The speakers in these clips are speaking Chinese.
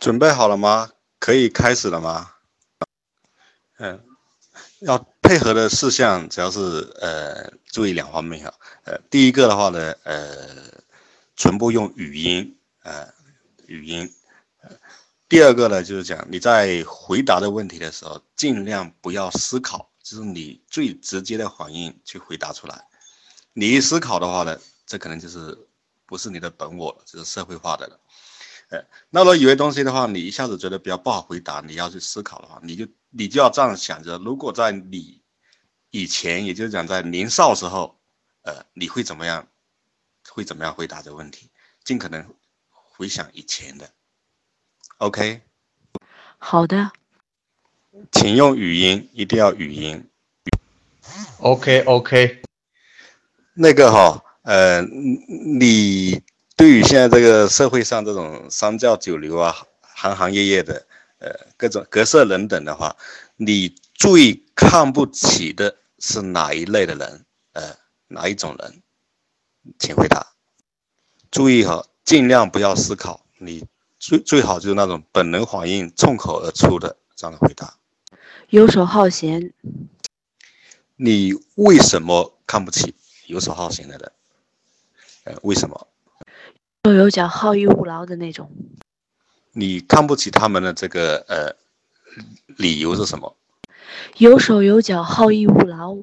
准备好了吗？可以开始了吗？嗯，要配合的事项主要是呃注意两方面哈。呃，第一个的话呢，呃，全部用语音，呃，语音。第二个呢，就是讲你在回答的问题的时候，尽量不要思考，就是你最直接的反应去回答出来。你一思考的话呢，这可能就是不是你的本我了，就是社会化的了。呃，那么有些东西的话，你一下子觉得比较不好回答，你要去思考的话，你就你就要这样想着：如果在你以前，也就是讲在年少时候，呃，你会怎么样？会怎么样回答这个问题？尽可能回想以前的。OK，好的，请用语音，一定要语音。OK OK，那个哈，呃，你对于现在这个社会上这种三教九流啊，行行业业的，呃，各种各色人等的话，你最看不起的是哪一类的人？呃，哪一种人？请回答。注意哈，尽量不要思考你。最最好就是那种本能反应冲口而出的这样的回答。游手好闲。你为什么看不起游手好闲的人？呃，为什么？又有脚好逸恶劳的那种。你看不起他们的这个呃理由是什么？有手有脚好逸恶劳。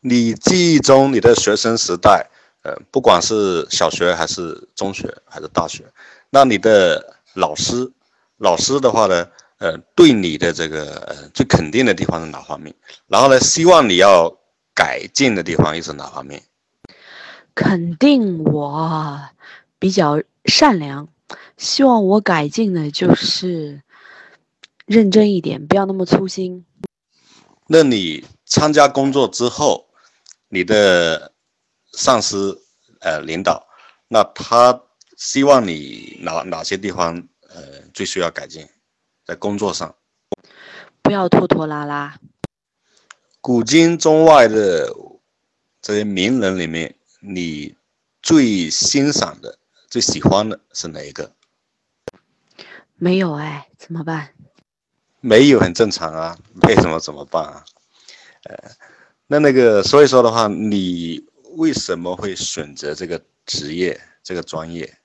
你记忆中你的学生时代，呃，不管是小学还是中学还是大学。那你的老师，老师的话呢，呃，对你的这个呃最肯定的地方是哪方面？然后呢，希望你要改进的地方又是哪方面？肯定我比较善良，希望我改进的就是认真一点，不要那么粗心。那你参加工作之后，你的上司呃领导，那他。希望你哪哪些地方呃最需要改进，在工作上，不要拖拖拉拉。古今中外的这些名人里面，你最欣赏的、最喜欢的是哪一个？没有哎，怎么办？没有很正常啊，为什么怎么办啊？呃，那那个所以说的话，你为什么会选择这个职业、这个专业？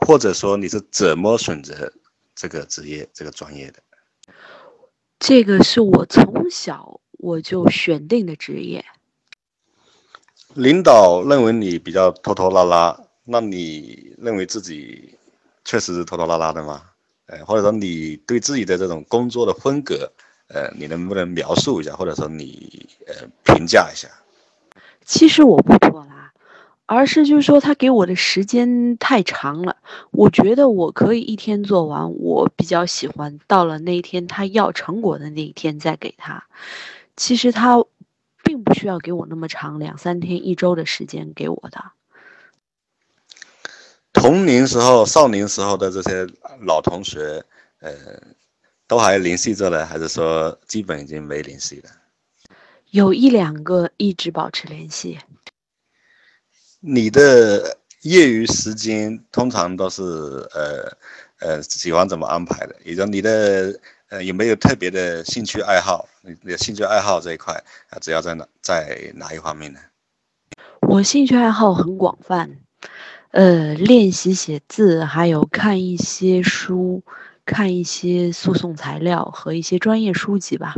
或者说你是怎么选择这个职业、这个专业的？这个是我从小我就选定的职业。领导认为你比较拖拖拉拉，那你认为自己确实是拖拖拉拉的吗？呃，或者说你对自己的这种工作的风格，呃，你能不能描述一下，或者说你呃评价一下？其实我不拖拉。而是就是说，他给我的时间太长了，我觉得我可以一天做完。我比较喜欢到了那一天他要成果的那一天再给他。其实他并不需要给我那么长，两三天、一周的时间给我的。童年时候、少年时候的这些老同学，呃，都还联系着呢，还是说基本已经没联系了？有一两个一直保持联系。你的业余时间通常都是呃呃喜欢怎么安排的？也就你的呃有没有特别的兴趣爱好？你的兴趣爱好这一块啊，主要在哪在哪一方面呢？我兴趣爱好很广泛，呃，练习写字，还有看一些书，看一些诉讼材料和一些专业书籍吧。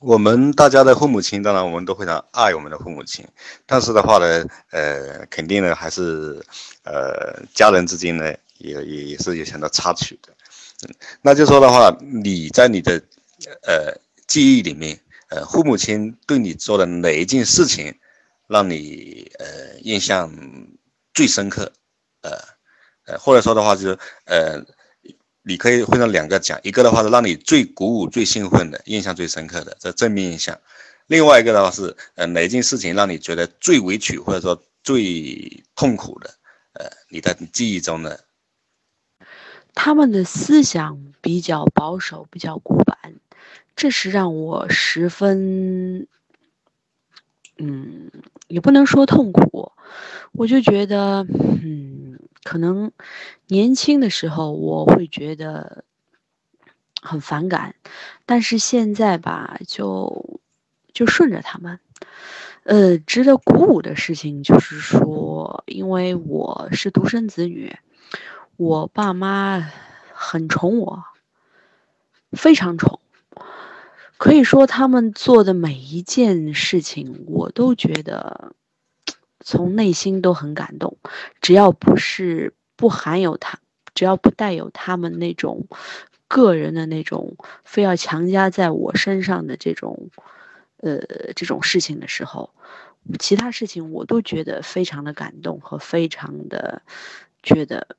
我们大家的父母亲，当然我们都非常爱我们的父母亲，但是的话呢，呃，肯定呢还是，呃，家人之间呢也也也是有很多插曲的，嗯，那就说的话，你在你的，呃，记忆里面，呃，父母亲对你做的哪一件事情，让你呃印象最深刻，呃，呃，或者说的话就是，呃。你可以分成两个讲，一个的话是让你最鼓舞、最兴奋的、印象最深刻的这正面印象；另外一个的话是，呃，哪件事情让你觉得最委屈或者说最痛苦的？呃，你的记忆中的。他们的思想比较保守，比较古板，这是让我十分，嗯，也不能说痛苦，我就觉得，嗯，可能年轻的时候我会觉得很反感，但是现在吧，就就顺着他们。呃，值得鼓舞的事情就是说，因为我是独生子女，我爸妈很宠我，非常宠。可以说，他们做的每一件事情，我都觉得从内心都很感动。只要不是不含有他，只要不带有他们那种个人的那种非要强加在我身上的这种呃这种事情的时候，其他事情我都觉得非常的感动和非常的觉得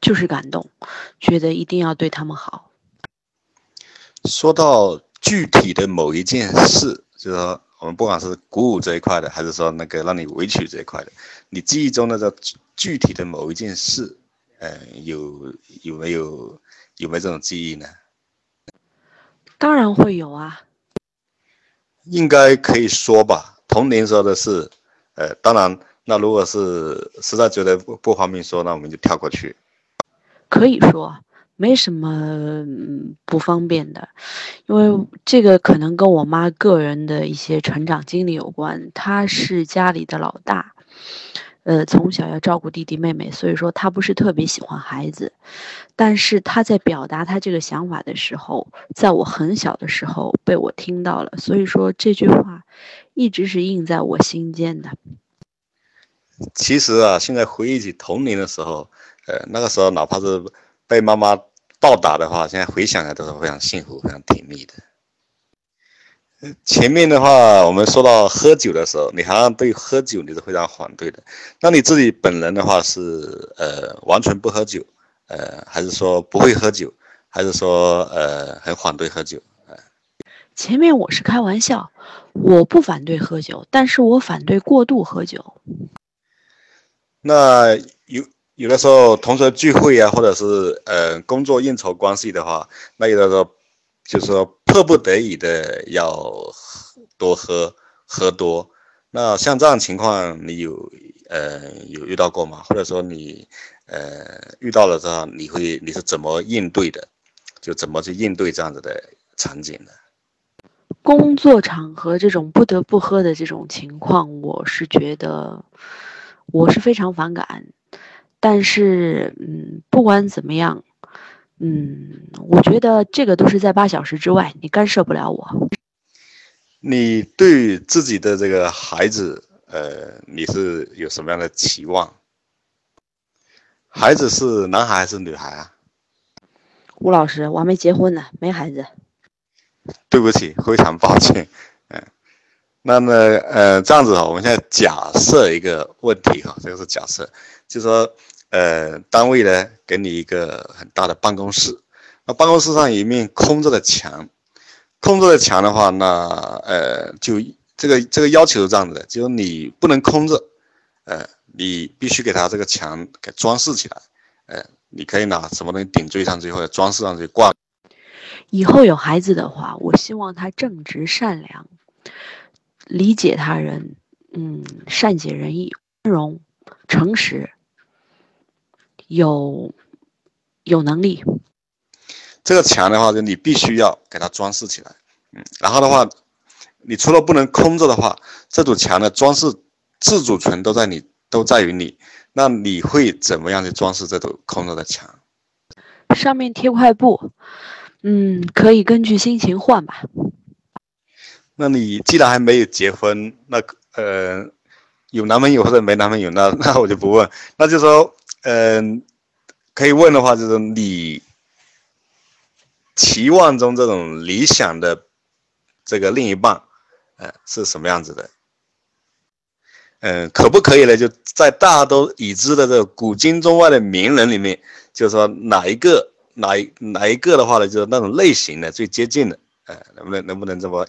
就是感动，觉得一定要对他们好。说到具体的某一件事，就是说我们不管是鼓舞这一块的，还是说那个让你委屈这一块的，你记忆中的这具体的某一件事，呃，有有没有有没有这种记忆呢？当然会有啊。应该可以说吧。童年时候的事，呃，当然，那如果是实在觉得不不方便说，那我们就跳过去。可以说。没什么不方便的，因为这个可能跟我妈个人的一些成长经历有关。她是家里的老大，呃，从小要照顾弟弟妹妹，所以说她不是特别喜欢孩子。但是她在表达她这个想法的时候，在我很小的时候被我听到了，所以说这句话一直是印在我心间的。其实啊，现在回忆起童年的时候，呃，那个时候哪怕是。被妈妈暴打的话，现在回想来都是非常幸福、非常甜蜜的。前面的话，我们说到喝酒的时候，你好像对喝酒你是非常反对的。那你自己本人的话是呃完全不喝酒，呃还是说不会喝酒，还是说呃很反对喝酒？前面我是开玩笑，我不反对喝酒，但是我反对过度喝酒。那有。有的时候同学聚会啊，或者是呃工作应酬关系的话，那有的时候就是说迫不得已的要多喝喝多。那像这样情况，你有呃有遇到过吗？或者说你呃遇到了之后，你会你是怎么应对的？就怎么去应对这样子的场景呢？工作场合这种不得不喝的这种情况，我是觉得我是非常反感。但是，嗯，不管怎么样，嗯，我觉得这个都是在八小时之外，你干涉不了我。你对自己的这个孩子，呃，你是有什么样的期望？孩子是男孩还是女孩啊？吴老师，我还没结婚呢，没孩子。对不起，非常抱歉。嗯，那么，呃，这样子哈，我们现在假设一个问题哈，这个是假设，就说。呃，单位呢给你一个很大的办公室，那办公室上一面空着的墙，空着的墙的话，那呃就这个这个要求是这样子的，就是你不能空着，呃，你必须给他这个墙给装饰起来，呃，你可以拿什么东西顶缀上去或者装饰上去挂。以后有孩子的话，我希望他正直善良，理解他人，嗯，善解人意，温柔，诚实。有有能力，这个墙的话，就你必须要给它装饰起来，嗯，然后的话，你除了不能空着的话，这堵墙的装饰自主权都在你，都在于你。那你会怎么样去装饰这堵空着的墙？上面贴块布，嗯，可以根据心情换吧。那你既然还没有结婚，那呃，有男朋友或者没男朋友，那 那我就不问，那就说。嗯，可以问的话，就是你期望中这种理想的这个另一半，呃，是什么样子的？嗯，可不可以呢？就在大都已知的这个古今中外的名人里面，就是说哪一个哪一哪一个的话呢，就是那种类型的最接近的，呃，能不能能不能这么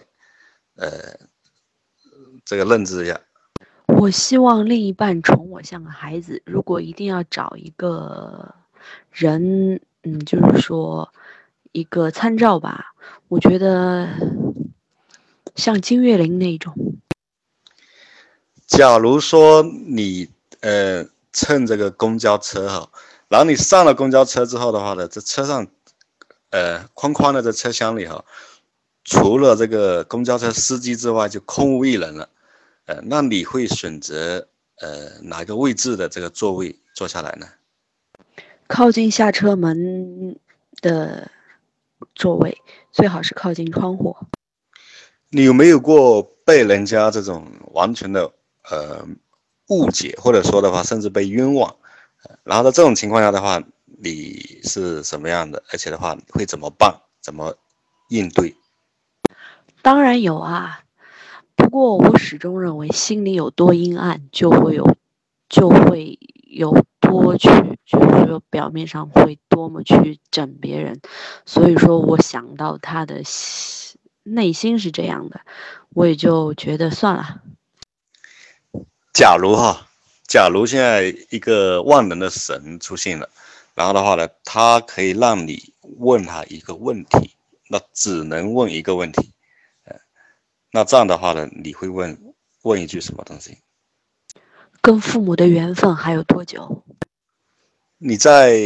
呃这个认知一下？我希望另一半宠我像个孩子。如果一定要找一个人，嗯，就是说一个参照吧，我觉得像金岳霖那种。假如说你呃乘这个公交车哈，然后你上了公交车之后的话呢，这车上，呃，框框的这车厢里哈，除了这个公交车司机之外，就空无一人了，呃，那你会选择呃哪个位置的这个座位坐下来呢？靠近下车门的座位，最好是靠近窗户。你有没有过被人家这种完全的呃误解，或者说的话，甚至被冤枉？然后在这种情况下的话，你是什么样的？而且的话，会怎么办？怎么应对？当然有啊，不过我始终认为，心里有多阴暗，就会有，就会有。多去，就是说表面上会多么去整别人，所以说我想到他的内心是这样的，我也就觉得算了。假如哈，假如现在一个万能的神出现了，然后的话呢，他可以让你问他一个问题，那只能问一个问题，那这样的话呢，你会问问一句什么东西？跟父母的缘分还有多久？你在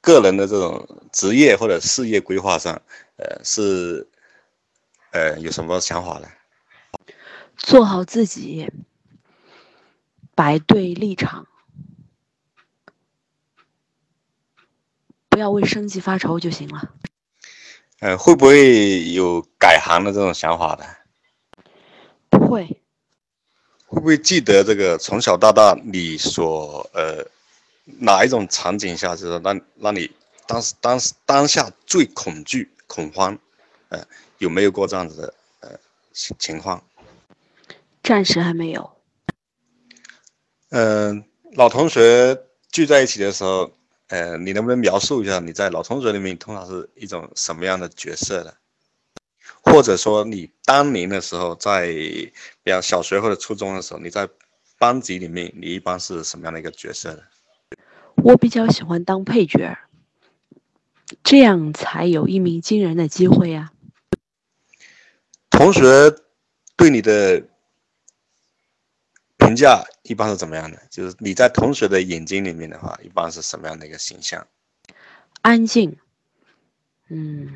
个人的这种职业或者事业规划上，呃，是呃有什么想法呢？做好自己，摆对立场，不要为生计发愁就行了。呃，会不会有改行的这种想法呢？不会。会不会记得这个从小到大你所呃？哪一种场景下，就是让让你当时当时当下最恐惧恐慌，呃，有没有过这样子的呃情情况？暂时还没有。嗯，老同学聚在一起的时候，呃，你能不能描述一下你在老同学里面通常是一种什么样的角色呢？或者说你当年的时候，在比方小学或者初中的时候，你在班级里面，你一般是什么样的一个角色呢？我比较喜欢当配角，这样才有一鸣惊人的机会呀。同学对你的评价一般是怎么样的？就是你在同学的眼睛里面的话，一般是什么样的一个形象？安静，嗯。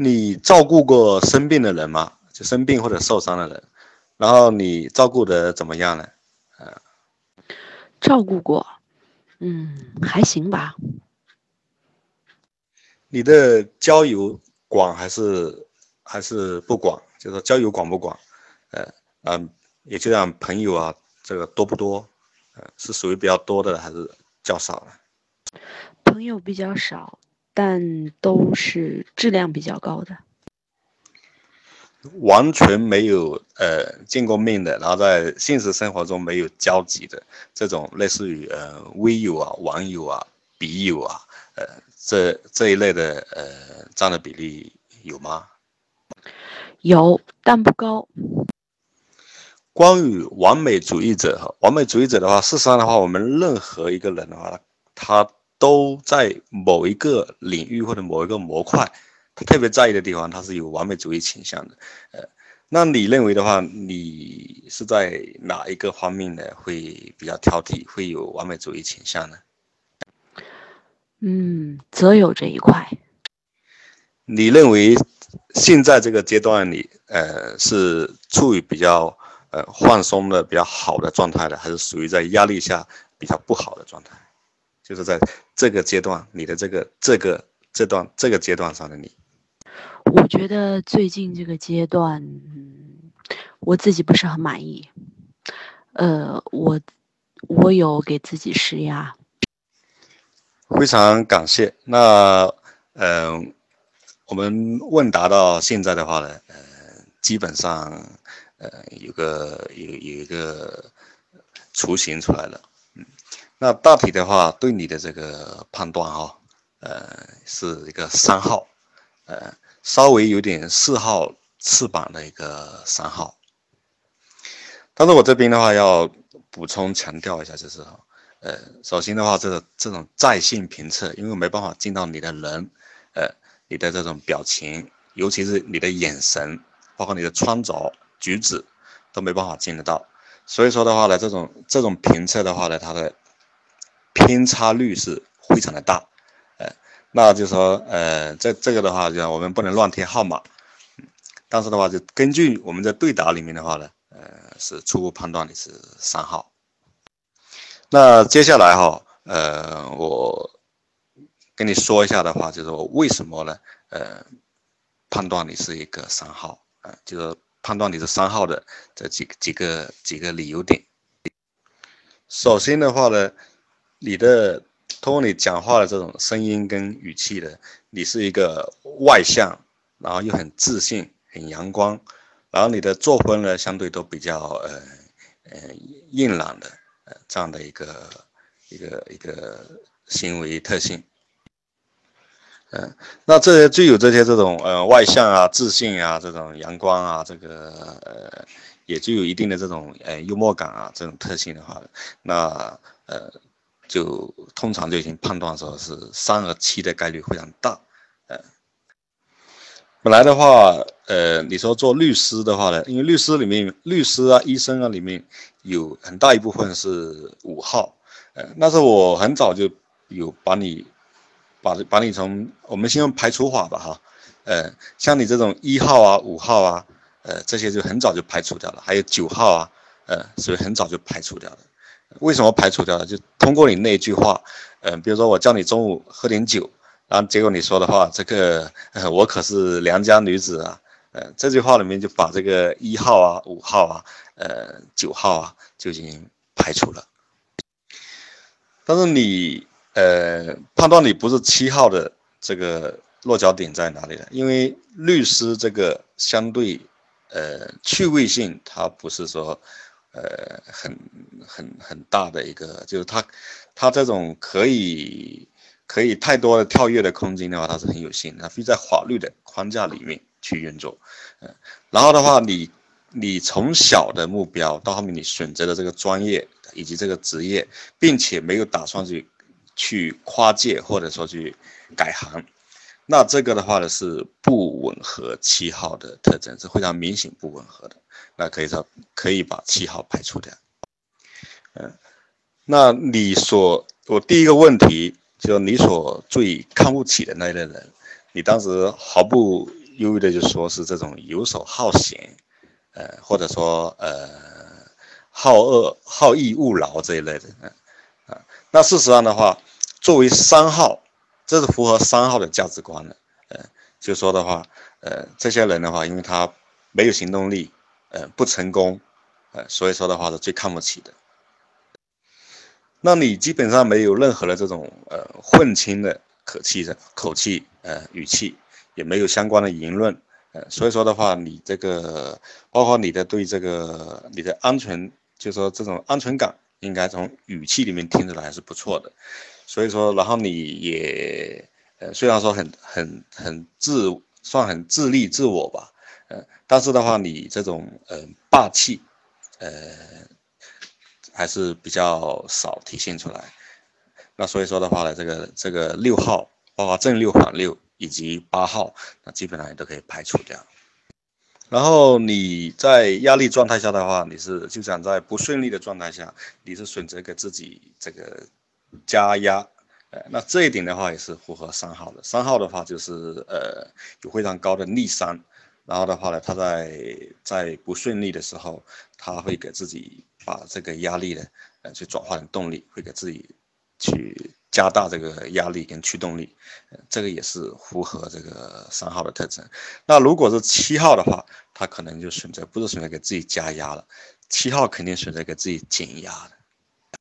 你照顾过生病的人吗？就生病或者受伤的人？然后你照顾的怎么样呢？呃，照顾过，嗯，还行吧。你的交友广还是还是不广？就是说交友广不广？呃嗯，也就像朋友啊，这个多不多？呃，是属于比较多的还是较少的？朋友比较少，但都是质量比较高的。完全没有呃见过面的，然后在现实生活中没有交集的这种类似于呃微友啊、网友啊、笔友啊，呃这这一类的呃占的比例有吗？有，但不高。关于完美主义者哈，完美主义者的话，事实上的话，我们任何一个人的话，他都在某一个领域或者某一个模块。他特别在意的地方，他是有完美主义倾向的，呃，那你认为的话，你是在哪一个方面呢？会比较挑剔，会有完美主义倾向呢？嗯，则有这一块。你认为现在这个阶段里，呃，是处于比较呃放松的、比较好的状态的，还是属于在压力下比较不好的状态？就是在这个阶段，你的这个这个这段这个阶段上的你。我觉得最近这个阶段，我自己不是很满意。呃，我我有给自己施压。非常感谢。那嗯，我们问答到现在的话呢，呃，基本上呃有个有有一个雏形出来了。那大体的话，对你的这个判断哈，呃，是一个三号，呃。稍微有点四号翅膀的一个三号，但是我这边的话要补充强调一下，就是哈，呃，首先的话，这个这种在线评测，因为没办法见到你的人，呃，你的这种表情，尤其是你的眼神，包括你的穿着举止，都没办法进得到。所以说的话呢，这种这种评测的话呢，它的偏差率是非常的大，呃，那就说呃，这这个的话，就我们不能乱贴号码，但是的话，就根据我们在对答里面的话呢，呃，是初步判断你是三号。那接下来哈，呃，我跟你说一下的话，就是我为什么呢？呃，判断你是一个三号，啊，就是判断你是三号的这几几个几个理由点。首先的话呢，你的通过你讲话的这种声音跟语气的，你是一个外向，然后又很自信、很阳光，然后你的作风呢，相对都比较呃呃硬朗的呃。这样的一个一个一个行为特性，嗯，那这些具有这些这种呃外向啊、自信啊、这种阳光啊，这个呃也具有一定的这种呃幽默感啊这种特性的话，那呃就通常就已经判断说是三和七的概率非常大，呃，本来的话，呃，你说做律师的话呢，因为律师里面律师啊、医生啊里面。有很大一部分是五号，呃，那是我很早就有把你，把把你从我们先用排除法吧哈，呃，像你这种一号啊、五号啊，呃，这些就很早就排除掉了，还有九号啊，呃，所以很早就排除掉了。为什么排除掉了？就通过你那句话，嗯，比如说我叫你中午喝点酒，然后结果你说的话，这个呃，我可是良家女子啊。呃，这句话里面就把这个一号啊、五号啊、呃九号啊就已经排除了。但是你呃判断你不是七号的这个落脚点在哪里呢？因为律师这个相对呃趣味性，它不是说呃很很很大的一个，就是它它这种可以可以太多的跳跃的空间的话，它是很有限，它非在法律的框架里面。去运作，嗯，然后的话，你你从小的目标到后面你选择的这个专业以及这个职业，并且没有打算去去跨界或者说去改行，那这个的话呢是不吻合七号的特征，是非常明显不吻合的。那可以说可以把七号排除掉。嗯，那你所我第一个问题就你所最看不起的那一类人，你当时毫不。犹豫的就说是这种游手好闲，呃，或者说呃好恶好逸恶劳这一类的，嗯啊，那事实上的话，作为三号，这是符合三号的价值观的，呃，就说的话，呃，这些人的话，因为他没有行动力，呃，不成功，呃，所以说的话是最看不起的。那你基本上没有任何的这种呃混清的口气的口气，呃语气。也没有相关的言论，呃，所以说的话，你这个包括你的对这个你的安全，就说这种安全感，应该从语气里面听出来还是不错的。所以说，然后你也，呃，虽然说很很很自，算很自立自我吧，呃，但是的话，你这种呃霸气，呃，还是比较少体现出来。那所以说的话呢，这个这个六号，包括正六反六。以及八号，那基本上也都可以排除掉。然后你在压力状态下的话，你是就想在不顺利的状态下，你是选择给自己这个加压，呃，那这一点的话也是符合三号的。三号的话就是呃有非常高的逆商，然后的话呢，他在在不顺利的时候，他会给自己把这个压力呢，呃，去转化成动力，会给自己去。加大这个压力跟驱动力，这个也是符合这个三号的特征。那如果是七号的话，他可能就选择不是选择给自己加压了，七号肯定选择给自己减压的。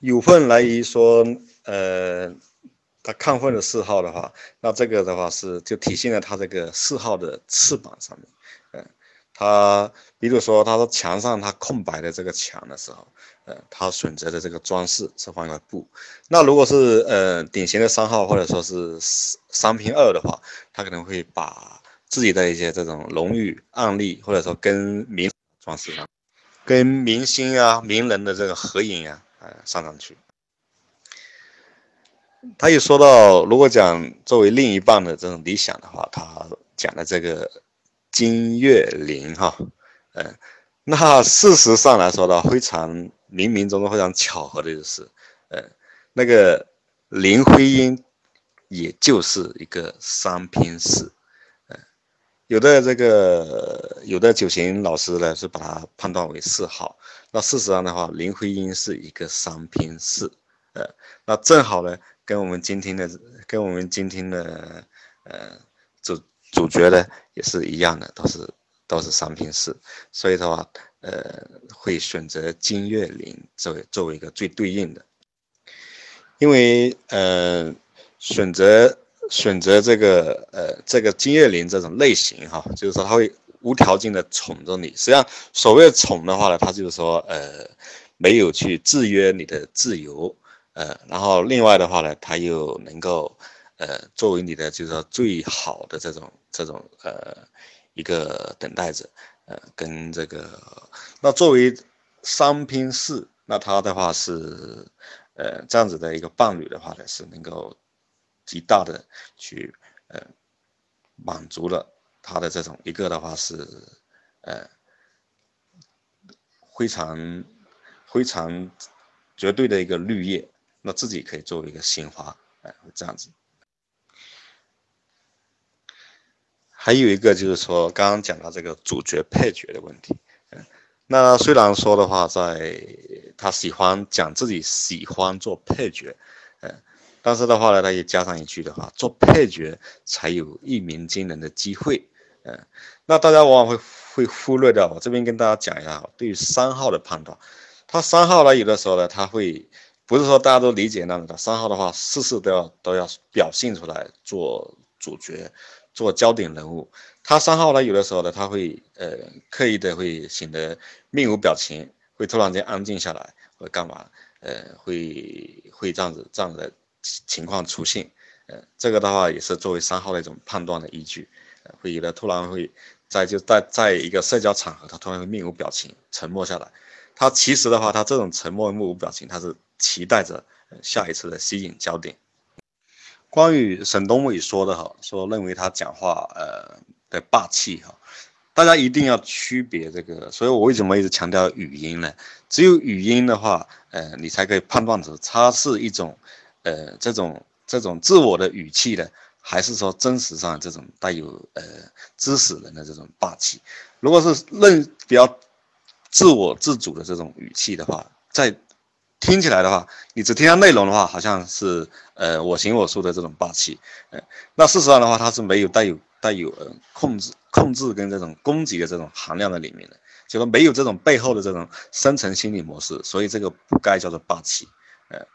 有份来于说，呃，他亢奋的四号的话，那这个的话是就体现在他这个四号的翅膀上面，嗯。他比如说，他说墙上他空白的这个墙的时候，呃，他选择的这个装饰是放一块布。那如果是呃典型的三号或者说是三平二的话，他可能会把自己的一些这种荣誉案例，或者说跟名装饰上，跟明星啊名人的这个合影啊，呃上上去。他也说到，如果讲作为另一半的这种理想的话，他讲的这个。金月玲哈，嗯，那事实上来说的话，非常冥冥中中非常巧合的就是，呃，那个林徽因，也就是一个三拼四，呃，有的这个有的九型老师呢是把它判断为四号，那事实上的话，林徽因是一个三拼四，呃，那正好呢，跟我们今天的跟我们今天的呃主角呢也是一样的，都是。都是三平四，所以的话，呃，会选择金岳霖作为作为一个最对应的，因为呃，选择选择这个呃这个金岳霖这种类型哈，就是说他会无条件的宠着你。实际上，所谓的宠的话呢，他就是说呃没有去制约你的自由，呃，然后另外的话呢，他又能够呃作为你的就是说最好的这种这种呃。一个等待者，呃，跟这个，那作为三拼四，那他的话是，呃，这样子的一个伴侣的话呢，是能够极大的去，呃，满足了他的这种一个的话是，呃，非常非常绝对的一个绿叶，那自己可以作为一个鲜花，哎，这样子。还有一个就是说，刚刚讲到这个主角配角的问题，嗯，那虽然说的话，在他喜欢讲自己喜欢做配角，嗯，但是的话呢，他也加上一句的话，做配角才有一鸣惊人的机会，嗯，那大家往往会会忽略掉，我这边跟大家讲一下，对于三号的判断，他三号呢，有的时候呢，他会不是说大家都理解那种的，三号的话，事事都要都要表现出来做主角。做焦点人物，他三号呢，有的时候呢，他会呃刻意的会显得面无表情，会突然间安静下来，或干嘛，呃，会会这样子这样的情况出现，呃，这个的话也是作为三号的一种判断的依据，会有的突然会在就在在一个社交场合，他突然会面无表情，沉默下来，他其实的话，他这种沉默目无表情，他是期待着下一次的吸引焦点。关于沈东伟说的哈，说认为他讲话呃的霸气哈，大家一定要区别这个，所以我为什么一直强调语音呢？只有语音的话，呃，你才可以判断出它是一种，呃，这种这种自我的语气的，还是说真实上这种带有呃知识人的这种霸气。如果是认比较自我自主的这种语气的话，在听起来的话，你只听它内容的话，好像是呃我行我素的这种霸气，呃，那事实上的话，它是没有带有带有呃控制控制跟这种攻击的这种含量在里面的，就说没有这种背后的这种深层心理模式，所以这个不该叫做霸气，呃。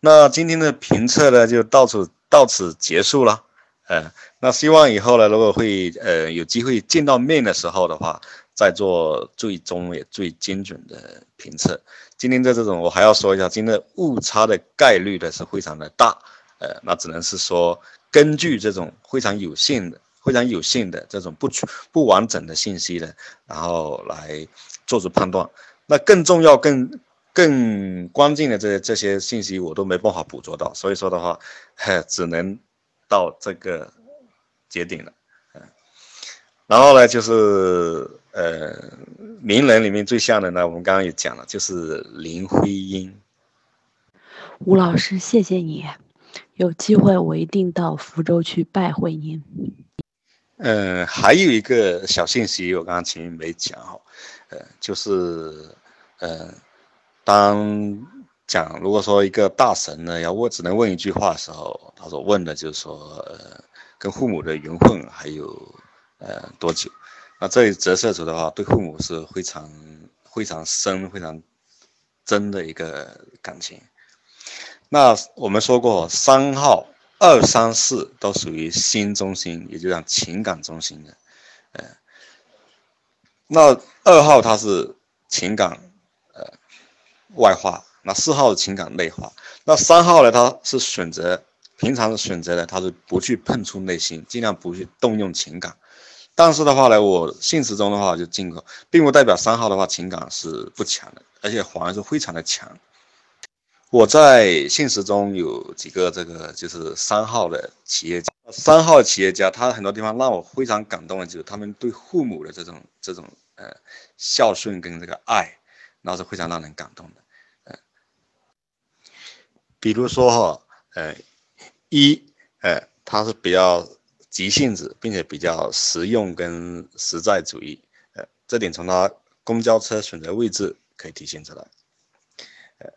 那今天的评测呢，就到此到此结束了，呃，那希望以后呢，如果会呃有机会见到面的时候的话。再做最终也最精准的评测。今天在这种，我还要说一下，今天误差的概率呢是非常的大。呃，那只能是说，根据这种非常有限的、非常有限的这种不不完整的信息呢，然后来做出判断。那更重要、更更关键的这这些信息，我都没办法捕捉到。所以说的话，只能到这个节点了。嗯，然后呢，就是。呃，名人里面最像的呢，我们刚刚也讲了，就是林徽因。吴老师，谢谢你，有机会我一定到福州去拜会您。嗯，还有一个小信息，我刚刚前面没讲哈，呃，就是呃，当讲如果说一个大神呢要问，只能问一句话的时候，他说问的就是说，呃，跟父母的缘分还有呃多久？那这里折射出的话，对父母是非常非常深、非常真的一个感情。那我们说过，三号、二、三、四都属于心中心，也就讲情感中心的。呃，那二号它是情感呃外化，那四号情感内化，那三号呢？它是选择平常的选择呢，它是不去碰触内心，尽量不去动用情感。但是的话呢，我现实中的话就进口，并不代表三号的话情感是不强的，而且反而是非常的强。我在现实中有几个这个就是三号的企业家，三号企业家，他很多地方让我非常感动的就是他们对父母的这种这种呃孝顺跟这个爱，那是非常让人感动的。呃，比如说哈，呃，一，呃，他是比较急性子，并且比较实用跟实在主义，呃，这点从他公交车选择位置可以体现出来。呃，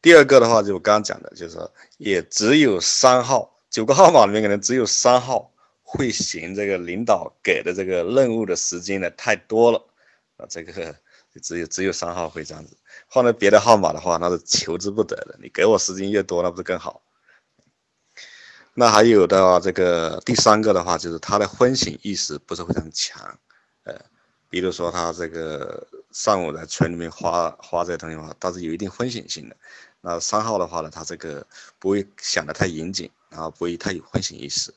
第二个的话，就我刚刚讲的，就是，也只有三号，九个号码里面可能只有三号会嫌这个领导给的这个任务的时间呢太多了，啊，这个只有只有三号会这样子，换了别的号码的话，那是求之不得的。你给我时间越多，那不是更好？那还有的话，这个第三个的话，就是他的婚醒意识不是非常强，呃，比如说他这个上午在群里面发发这些东西的话，他是有一定婚醒性的。那三号的话呢，他这个不会想的太严谨，然后不会太有婚醒意识。